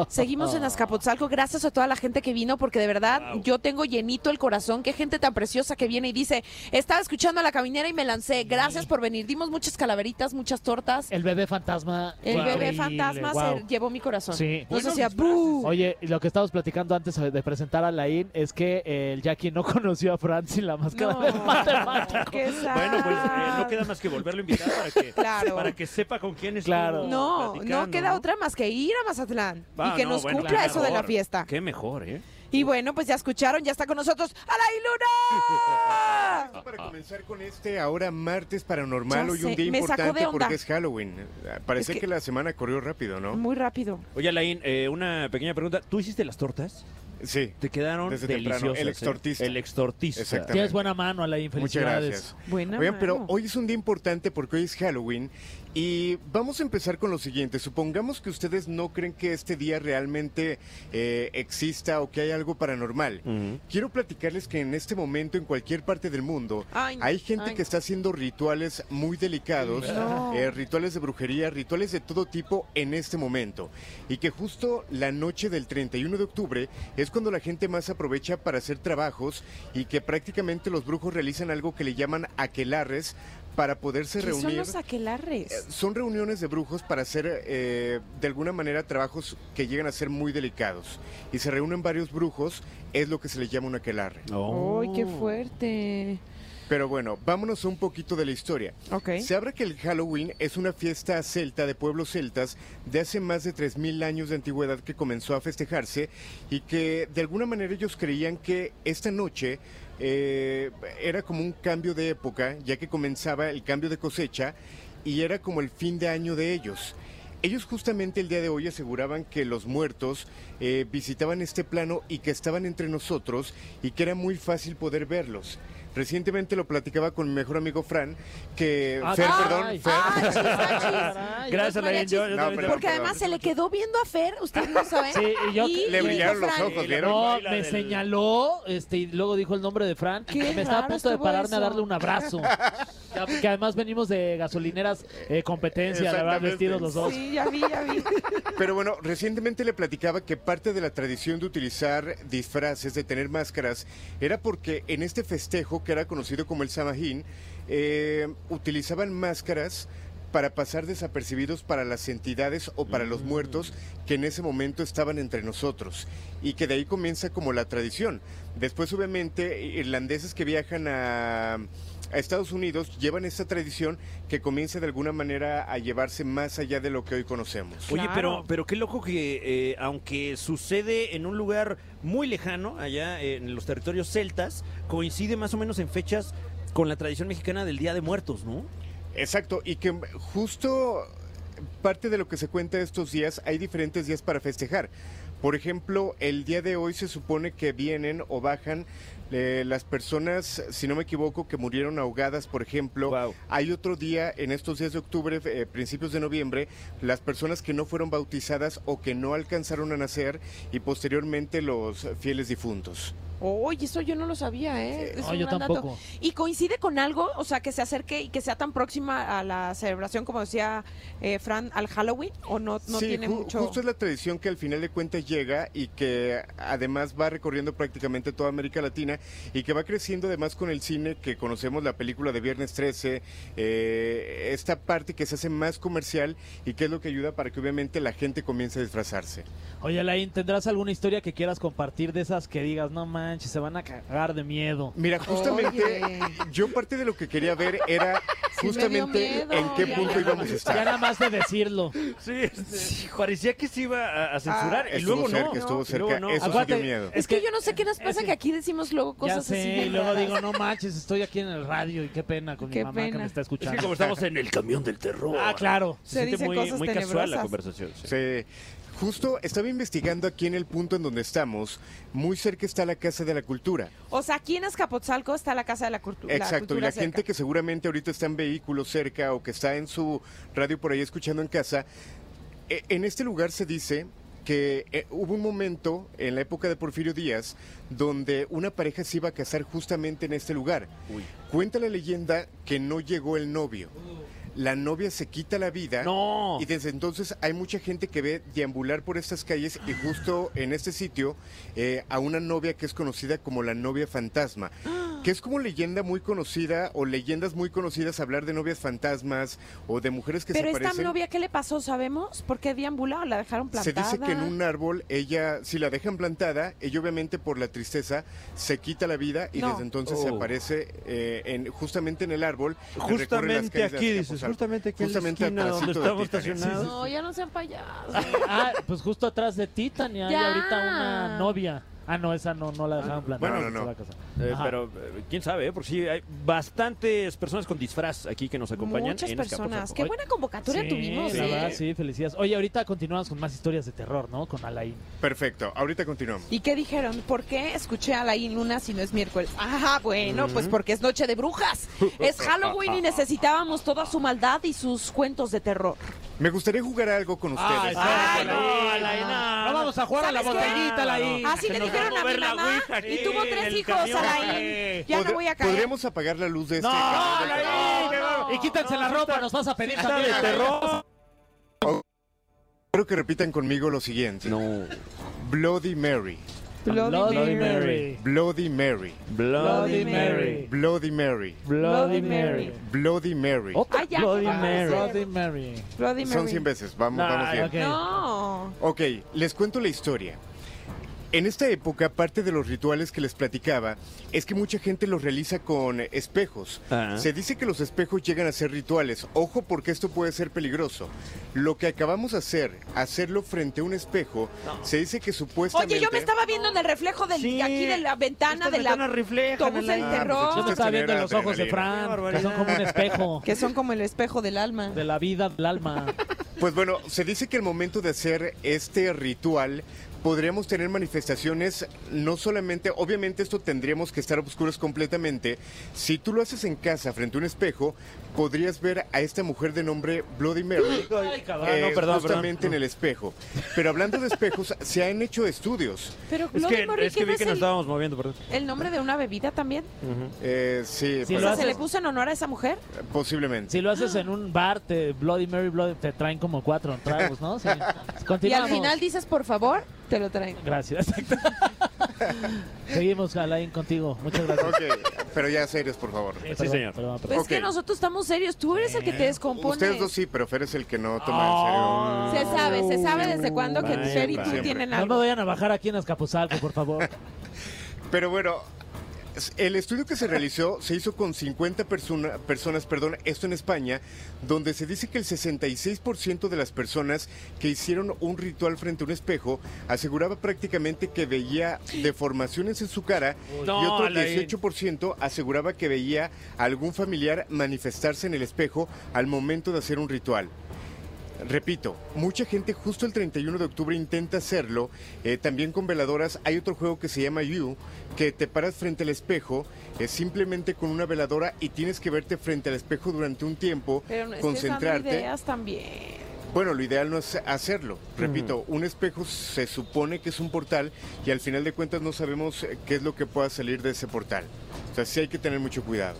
Seguimos en Azcapotzalco, gracias a toda la gente que vino, porque de verdad yo tengo llenito el corazón. Qué gente tan preciosa que viene y dice, estaba escuchando a la caminera y me lancé. Gracias por venir. Dimos muchas calaveritas, muchas tortas. El bebé fantasma. El bebé fantasma se llevó mi corazón. Sí. Buenos hacía. Oye, lo que estábamos platicando antes de presentar a Laín es que eh, el Jackie no conoció a Fran sin la máscara No, del matemático. qué Bueno, pues eh, no queda más que volverlo a invitar para que, Claro. para que sepa con quién es. Claro. No, no queda otra más que ir a Mazatlán Ah, y que no, nos bueno, cumpla eso de la fiesta. Qué mejor, ¿eh? Y bueno, pues ya escucharon, ya está con nosotros ¡Alain Luna! Para comenzar con este ahora martes paranormal, Ya hoy un día me importante porque es Halloween. Parece Es que- que... la semana corrió rápido, ¿no? Muy rápido. Oye, Alain, eh, una pequeña pregunta. ¿Tú hiciste las tortas? Sí. Te quedaron Desde temprano. deliciosas. El ¿eh? extortista. El extortista. Exactamente. Tienes buena mano, Alain. Muchas Felicidades. gracias. Buena Oigan, pero mano. hoy es un día importante porque hoy es Halloween y vamos a empezar con lo siguiente. Supongamos que ustedes no creen que este día realmente eh, exista o que hay algo paranormal. Quiero platicarles que en este momento en cualquier parte del mundo Ay, hay gente ay. que está haciendo rituales muy delicados, No. eh, rituales de brujería, rituales de todo tipo en este momento. Y que justo la noche del 31 de octubre es cuando la gente más aprovecha para hacer trabajos y que prácticamente los brujos realizan algo que le llaman aquelarres para poderse ¿Qué son reunir. los aquelarres? Eh, Son reuniones de brujos para hacer eh, de alguna manera trabajos que llegan a ser muy delicados. Y se reúnen varios brujos, es lo que se les llama un aquelarre. Oh. ¡Ay, qué fuerte! Pero bueno, vámonos a un poquito de la historia. Ok. Se habla que el Halloween es una fiesta celta de pueblos celtas de hace más de 3.000 años de antigüedad que comenzó a festejarse y que de alguna manera ellos creían que esta noche eh, era como un cambio de época, ya que comenzaba el cambio de cosecha y era como el fin de año de ellos. Ellos justamente el día de hoy aseguraban que los muertos eh, visitaban este plano y que estaban entre nosotros y que era muy fácil poder verlos. Recientemente lo platicaba con mi mejor amigo Fran, que... Ah, Fer, caray. perdón, Fer. ¡Ah, chis, ah, Gracias, Alain. Yo, yo No, perdón, Porque además se le quedó viendo a Fer, ustedes no saben. Sí, y yo- Le y brillaron dijo los Fran, ojos, ¿vieron? No, me del- señaló este, y luego dijo el nombre de Fran. Qué me estaba a punto de pararme a darle un abrazo. Ya, que además venimos de gasolineras eh, competencia, la verdad, vestidos los dos. Sí, ya vi, ya vi. Pero bueno, recientemente le platicaba que parte de la tradición de utilizar disfraces, de tener máscaras, era porque en este festejo, que era conocido como el Samajín, eh, utilizaban máscaras para pasar desapercibidos para las entidades o para los muertos que en ese momento estaban entre nosotros y que de ahí comienza como la tradición. Después obviamente irlandeses que viajan a, a Estados Unidos llevan esta tradición que comienza de alguna manera a llevarse más allá de lo que hoy conocemos. Oye, pero, pero qué loco que eh, aunque sucede en un lugar muy lejano, allá en los territorios celtas, coincide más o menos en fechas con la tradición mexicana del Día de Muertos, ¿no? Exacto, y que justo parte de lo que se cuenta estos días, hay diferentes días para festejar. Por ejemplo, el día de hoy se supone que vienen o bajan eh, las personas, si no me equivoco, que murieron ahogadas, por ejemplo. Hay otro día, en estos días de octubre, eh, principios de noviembre, las personas que no fueron bautizadas o que no alcanzaron a nacer y posteriormente los fieles difuntos. Oye, eso yo no lo sabía, ¿eh? Es No, un yo gran dato. tampoco. ¿Y coincide con algo? O sea, que se acerque y que sea tan próxima a la celebración, como decía eh, Fran, al Halloween, ¿o no, no sí, tiene ju- mucho...? justo es la tradición que al final de cuentas llega y que además va recorriendo prácticamente toda América Latina y que va creciendo además con el cine que conocemos, la película de Viernes 13, eh, esta parte que se hace más comercial y que es lo que ayuda para que obviamente la gente comience a disfrazarse. Oye, Alain, ¿tendrás alguna historia que quieras compartir de esas que digas, no manches, se van a cagar de miedo? Mira, justamente Oye. yo parte de lo que quería ver era justamente miedo, en qué ya, punto ya. íbamos a Ya estar. nada más de decirlo. Sí, este, parecía que se iba a, a censurar y Estuvo luego cerca, no. estuvo Y luego cerca. no. Sí Aguante. dio miedo. Es que yo no sé qué nos pasa, ese- que aquí decimos luego Ya cosas sé, así. y luego digo, no manches, estoy aquí en el radio y qué pena con Qué mi mamá que me está Es escuchando. que como estamos en el camión del terror. Ah, claro. Se siente dicen muy, cosas muy casual la conversación. sí. Sí. Justo estaba investigando aquí en el punto en donde estamos, muy cerca está la Casa de la Cultura. O sea, aquí en Azcapotzalco está la Casa de la, Cultu- la Exacto, y Cultura la cerca. gente que seguramente ahorita está en vehículos cerca o que está en su radio por ahí escuchando en casa, eh, en este lugar se dice que eh, hubo un momento en la época de Porfirio Díaz donde una pareja se iba a casar justamente en este lugar. Uy. Cuenta la leyenda que no llegó el novio. La novia se quita la vida No. y desde entonces hay mucha gente que ve deambular por estas calles y justo en este sitio eh, a una novia que es conocida como la novia fantasma, que es como leyenda muy conocida o leyendas muy conocidas hablar de novias fantasmas o de mujeres que Pero se esta parecen. novia, ¿qué le pasó? ¿Sabemos? ¿Por qué deambuló? ¿La dejaron Se plantada? dice que en un árbol ella, si la dejan plantada, ella obviamente por la tristeza se quita la vida y No. desde entonces se Oh. aparece eh, en, justamente en el árbol. Justamente aquí, dices, justamente aquí en la Justamente esquina donde estamos estacionados. No, ya no sean payasos. Ah, pues justo atrás de Titania hay Ya. ahorita una novia. Ah, no, esa no, no la dejaron plantada. Bueno, no, no. Eh, pero eh, quién sabe, ¿eh? porque sí, hay bastantes personas con disfraz aquí que nos acompañan. Muchas en personas. Qué buena convocatoria Sí, tuvimos, la ¿eh? verdad, sí, felicidades. Oye, ahorita continuamos con más historias de terror, ¿no? Con Alain. Perfecto, ahorita continuamos. ¿Y qué dijeron? ¿Por qué escuché a la Luna si no es miércoles? Ajá, bueno, pues porque es noche de brujas. Es Halloween y necesitábamos toda su maldad y sus cuentos de terror. Me gustaría jugar algo con ustedes. Ay, no, Alain, no. No vamos a jugar a la botellita, Alain. Así que le va a mi mamá y tuvo tres hijos. Alain. Ya no voy a caer. ¿Podríamos apagar la luz de este? No, Alain? Y quítense la ropa, nos vas a pedir también de terror. Quiero que repitan conmigo lo siguiente. No. Bloody Mary. Bloody Mary. Bloody Mary. Bloody Mary. Bloody Mary. Bloody Mary. Mary. Bloody Mary. Ay, ya, Bloody ¿qué va a Mary. Bloody Mary. Bloody Son Mary. 100 veces. Vamos, Nah, vamos bien. ok. No. Ok, les cuento la historia. En esta época, parte de los rituales que les platicaba es que mucha gente los realiza con espejos. Ah. Se dice que los espejos llegan a ser rituales. Ojo porque esto puede ser peligroso. Lo que acabamos de hacer, hacerlo frente a un espejo, se dice que supuestamente... Oye, yo me estaba viendo en el reflejo del, Sí, aquí de la ventana de la autobús del terror. Yo me estaba viendo en los ojos de. Fran, que son como un espejo que son como el espejo del alma. de la vida del alma. Pues bueno, se dice que al momento de hacer este ritual podríamos tener manifestaciones, no solamente, obviamente esto tendríamos que estar oscuros completamente. Si tú lo haces en casa frente a un espejo, podrías ver a esta mujer de nombre Bloody Mary. Ay, cabrón. eh, no, perdón, justamente perdón. en el espejo. Pero hablando de espejos, se han hecho estudios. Pero Es Bloody que, Mary, es que ¿qué vi que nos el, estábamos moviendo, perdón. el nombre de una bebida también? Eh, sí, sea, ¿se le puso en honor a esa mujer? posiblemente. Si lo haces en un bar, te Bloody Mary, Bloody, te traen como cuatro tragos, ¿no? Sí. Y al final dices, por favor, te lo traen. Gracias, exacto. Seguimos, Alain, contigo. Muchas gracias. Ok, pero ya serios, por favor. Sí, Perdón, señor. perdón, Pues perdón. Es que nosotros estamos serios. Tú eres el que te descompones. Ustedes dos sí, pero Fer es el que no toma en serio. Se sabe, se sabe desde cuándo que Vaya, Fer y tú siempre. tienen No me algo. vayan a bajar aquí en Azcapotzalco, por favor. Pero bueno, el estudio que se realizó se hizo con 50 persona- personas, perdón, esto en España, donde se dice que el 66% de las personas que hicieron un ritual frente a un espejo aseguraba prácticamente que veía deformaciones en su cara y otro Alain. 18% aseguraba que veía a algún familiar manifestarse en el espejo al momento de hacer un ritual. Repito, mucha gente justo el 31 de octubre intenta hacerlo, eh, también con veladoras. Hay otro juego que se llama You, que te paras frente al espejo, eh, simplemente con una veladora y tienes que verte frente al espejo durante un tiempo, Pero no concentrarte. ideas también. Bueno, lo ideal no es hacerlo. Repito, un espejo se supone que es un portal y al final de cuentas no sabemos eh, qué es lo que pueda salir de ese portal. O sea, sí hay que tener mucho cuidado.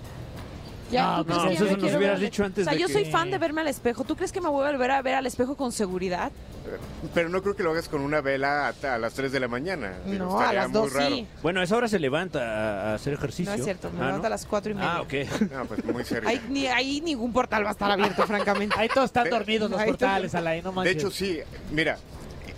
Ya, No, ¿tú crees no, eso nos hubieras dicho antes O sea, de yo soy fan de verme al espejo. ¿Tú crees que me voy a volver a ver al espejo con seguridad? Pero no creo que lo hagas con una vela a las 3 de la mañana. No, a estaría las muy dos raro. sí. Bueno, a esa hora se levanta a, hacer ejercicio. No es cierto, me Ah, levanto a las cuatro y media. Ah, ok. No, pues muy serio. Ahí, ni, ahí ningún portal va a estar abierto, francamente. Ahí todos están De- dormidos los portales, Alain, no De manches. hecho, sí, mira,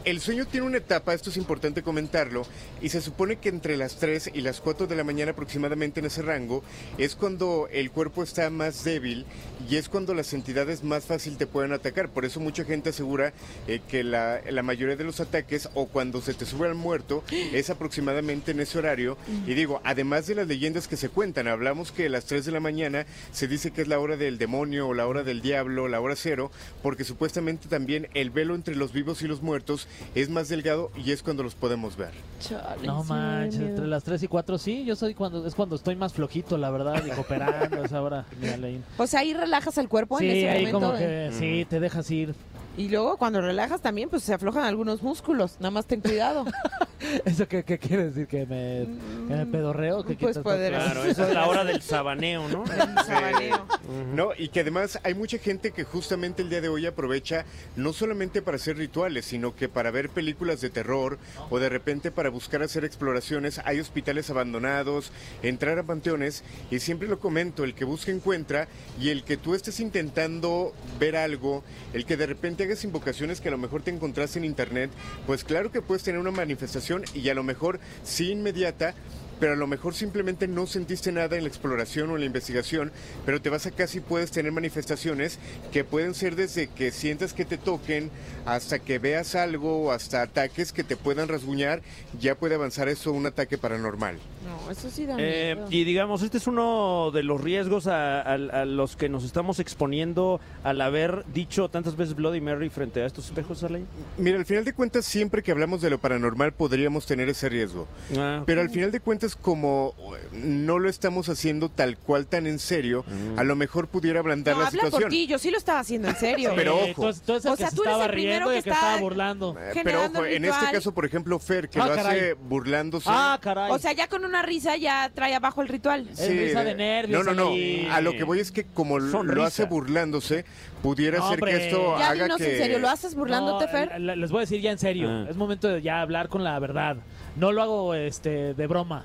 el sueño tiene una etapa, esto es importante comentarlo, y se supone que entre las 3 y las 4 de la mañana aproximadamente en ese rango es cuando el cuerpo está más débil y es cuando las entidades más fácil te pueden atacar. Por eso mucha gente asegura eh, que la, la mayoría de los ataques o cuando se te sube al muerto es aproximadamente en ese horario. Y digo, además de las leyendas que se cuentan, hablamos que a las 3 de la mañana se dice que es la hora del demonio o la hora del diablo, la hora cero, porque supuestamente también el velo entre los vivos y los muertos es más delgado y es cuando los podemos ver. Chale, No sí manches, entre las 3 y 4 sí, yo soy cuando es cuando estoy más flojito, la verdad, y cooperando a esa hora, mi Alain. O sea, ahí relajas el cuerpo Sí, en ese ahí momento. como que sí, te dejas ir. Y luego cuando relajas también, pues se aflojan algunos músculos. Nada más ten cuidado. ¿Eso qué, qué quiere decir? ¿Que me, que me pedorreo? ¿Qué Pues poder- Claro, esa es la hora del sabaneo, ¿no? Sabaneo. No, y que además hay mucha gente que justamente el día de hoy aprovecha no solamente para hacer rituales, sino que para ver películas de terror o de repente para buscar hacer exploraciones. Hay hospitales abandonados, entrar a panteones y siempre lo comento, el que busca encuentra y el que tú estés intentando ver algo, el que de repente hagas invocaciones que a lo mejor te encontraste en internet, pues claro que puedes tener una manifestación y a lo mejor sí inmediata, pero a lo mejor simplemente no sentiste nada en la exploración o en la investigación, pero te vas a casa y puedes tener manifestaciones que pueden ser desde que sientas que te toquen hasta que veas algo, hasta ataques que te puedan rasguñar, ya puede avanzar eso un ataque paranormal. No, eso sí da Eh, miedo. y digamos, este es uno de los riesgos a, a- a los que nos estamos exponiendo al haber dicho tantas veces Bloody Mary frente a estos espejos, Alain. Mira, al final de cuentas, siempre que hablamos de lo paranormal podríamos tener ese riesgo. Ah, Pero al final de cuentas, como eh, no lo estamos haciendo tal cual tan en serio, a lo mejor pudiera ablandar no, la habla por situación. ti, yo sí lo estaba haciendo en serio. Pero Sí, ojo. Tú, tú O sea, se tú eres el primero riendo y que que está- estaba burlando. Eh, Pero ojo, en este caso, por ejemplo, Fer, que Ah, lo caray. hace burlándose. Ah, caray. O sea, ya con una risa ya trae abajo el ritual. Es risa de nervios, No, no, no. A lo que voy es que como lo- Sonrisa. lo hace burlándose, pudiera No, ser hombre. que esto Ya haga dinos que... en serio, ¿lo haces burlándote, No, Fer? Les voy a decir ya en serio. Ah. Es momento de ya hablar con la verdad. No lo hago este de broma.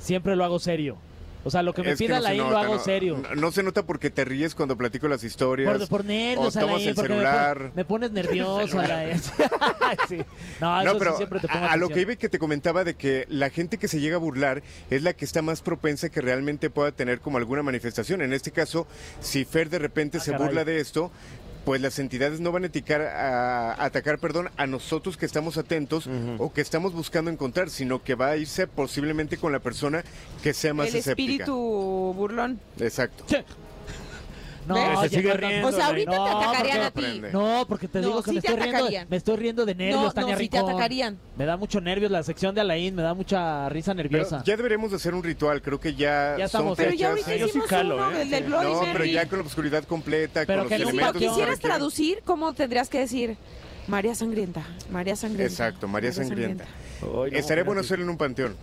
Siempre lo hago serio. O sea, lo que me Es que pida no se Alain lo nota, hago no- serio. No, no se nota porque te ríes cuando platico las historias. Por, por nervios, o tomas Alain, el me celular. pon- Me, pones nervioso, Alain. sí. No, eso No, sí siempre te pongo a, a lo que iba y que te comentaba de que la gente que se llega a burlar es la que está más propensa que realmente pueda tener como alguna manifestación. En este caso, si Fer de repente Ah, se caray. burla de esto, pues las entidades no van a, eticar- a- atacar perdón, a nosotros que estamos atentos o que estamos buscando encontrar, sino que va a irse posiblemente con la persona que sea más el escéptica. espíritu burlón. Exacto. No, ¿Ves? Se oye, sigue riendo, O sea, ahorita No, te atacarían a porque- ti. No, porque te No, digo que sí me te estoy riendo, atacarían. me estoy riendo de nervios, No, Tania no, sí te atacarían. Me da mucho nervios la sección de Alain, me da mucha risa Pero nerviosa. ya deberíamos de hacer un ritual, creo que ya, Ya son estamos. Pero ya ahorita sí hicimos jalo, uno, ¿eh? el del Bloody No, pero ya con la oscuridad completa, Pero con que los lo Si lo elementos. se quisieras traducir, ¿cómo tendrías que decir? María Sangrienta. María Sangrienta. Exacto, María Sangrienta. Estaría bueno hacerlo en un panteón.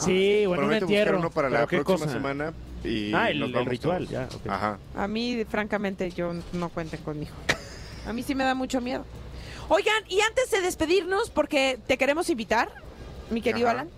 Sí, bueno, un Prometo buscar entierro. uno para ¿Pero la qué próxima cosa? semana y Ah, el- nos el ritual, ya. Ajá. A mí, francamente, yo no cuenten conmigo. A mí sí me da mucho miedo. Oigan, y antes de despedirnos, porque te queremos invitar, mi querido Ajá. Alan.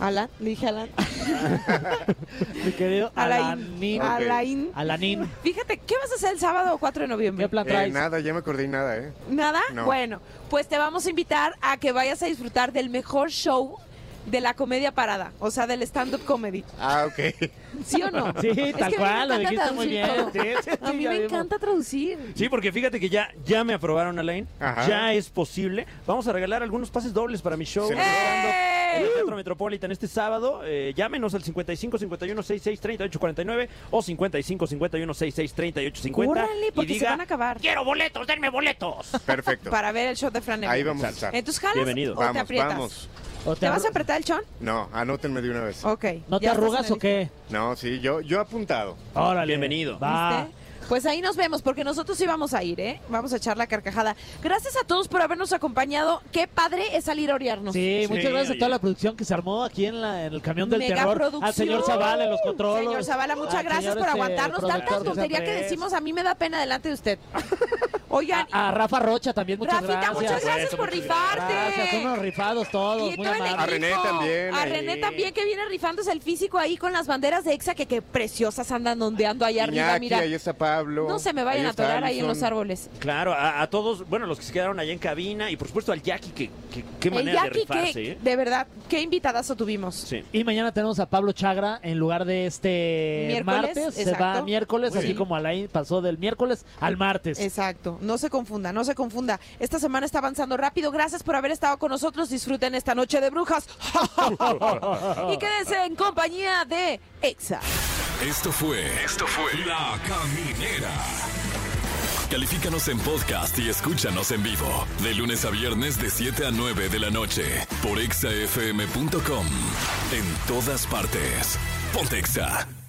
Alan, le dije Alan. Mi querido Alain. Alain. Alanin. Fíjate, ¿qué vas a hacer el sábado 4 de noviembre? ¿Qué plan Eh, nada, ya me acordé nada, ¿eh? ¿Nada? No. Bueno, pues te vamos a invitar a que vayas a disfrutar del mejor show de la comedia parada, o sea, del stand-up comedy. Ah, ok. ¿Sí o no? Sí, Es tal cual, lo dijiste muy bien. Sí, sí, A mí me vimos. encanta traducir. Sí, porque fíjate que ya, ya me aprobaron, Alain. Ajá. Ya es posible. Vamos a regalar algunos pases dobles para mi show. Se en nos- el Teatro Metropolitan este sábado. Eh, llámenos al 55 51 66 38 49 o 55 51 66 38 50. Córranle, y porque se diga, van a acabar. quiero boletos, denme boletos. Perfecto. Para ver el show de Fran Evia. Ahí vamos a estar. Entonces, ¿jalas Bienvenido. o te Vamos, aprietas? vamos. ¿O ¿Te vas a apretar el chon? No, anótenme de una vez. Ok. ¿No te arrugas o qué? No, sí, yo, yo apuntado. Órale. Bienvenido. Va. ¿Viste? Pues ahí nos vemos, porque nosotros sí vamos a ir, ¿eh? Vamos a echar la carcajada. Gracias a todos por habernos acompañado. Qué padre es salir a orearnos. Sí, muchas Sí, gracias a toda la producción que se armó aquí en, la- en el camión del Mega terror. producción. Al señor Zavala en los controles. Señor Zavala, muchas gracias por este, aguantarnos. Tanta tontería que decimos, a mí me da pena delante de usted. Oigan, A, a Rafa Rocha también, muchas Rafita, gracias. muchas gracias por rifarte. Gracias, son unos rifados todos, Y muy todo el. A René también, A ahí. René también, que viene rifándose el físico ahí con las banderas de EXA, que qué preciosas andan ondeando ahí arriba, Iñaki, mira. ahí está Pablo. No se me vayan a atorar ahí en los árboles. Claro, a, a todos, bueno, los que se quedaron allá en cabina y por supuesto al Jackie, que, que- qué manera de rifarse, que, ¿eh? de verdad, qué invitadazo tuvimos. Sí. Y mañana tenemos a Pablo Chagra en lugar de este Miércoles, martes. Se va miércoles, Muy así bien. como Alain pasó del miércoles al martes. Exacto, no se confunda, no se confunda. Esta semana está avanzando rápido. Gracias por haber estado con nosotros. Disfruten esta noche de brujas. y quédense en compañía de EXA. Esto fue. Esto fue. La Caminera. Califícanos en podcast y escúchanos en vivo. De lunes a viernes, de 7 a 9 de la noche. Por exafm.com. En todas partes. Pontexa.